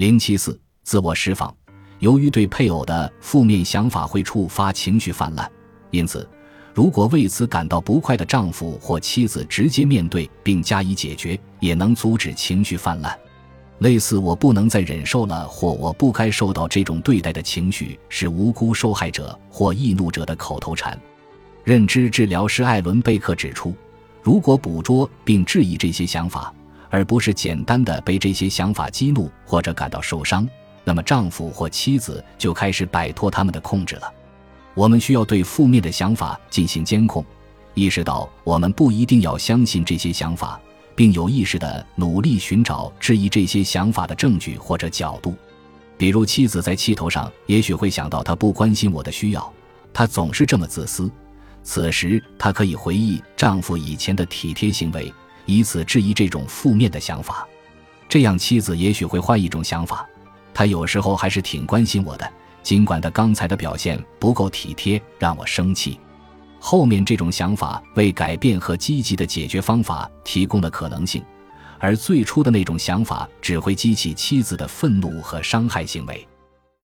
零七四，自我释放。由于对配偶的负面想法会触发情绪泛滥，因此，如果为此感到不快的丈夫或妻子直接面对并加以解决，也能阻止情绪泛滥。类似“我不能再忍受了”或“我不该受到这种对待”的情绪，是无辜受害者或易怒者的口头禅。认知治疗师艾伦·贝克指出，如果捕捉并质疑这些想法，而不是简单的被这些想法激怒或者感到受伤，那么丈夫或妻子就开始摆脱他们的控制了。我们需要对负面的想法进行监控，意识到我们不一定要相信这些想法，并有意识地努力寻找质疑这些想法的证据或者角度。比如，妻子在气头上，也许会想到他不关心我的需要，他总是这么自私。此时，她可以回忆丈夫以前的体贴行为。以此质疑这种负面的想法，这样妻子也许会换一种想法。他有时候还是挺关心我的，尽管他刚才的表现不够体贴，让我生气。后面这种想法为改变和积极的解决方法提供了可能性，而最初的那种想法只会激起妻子的愤怒和伤害行为。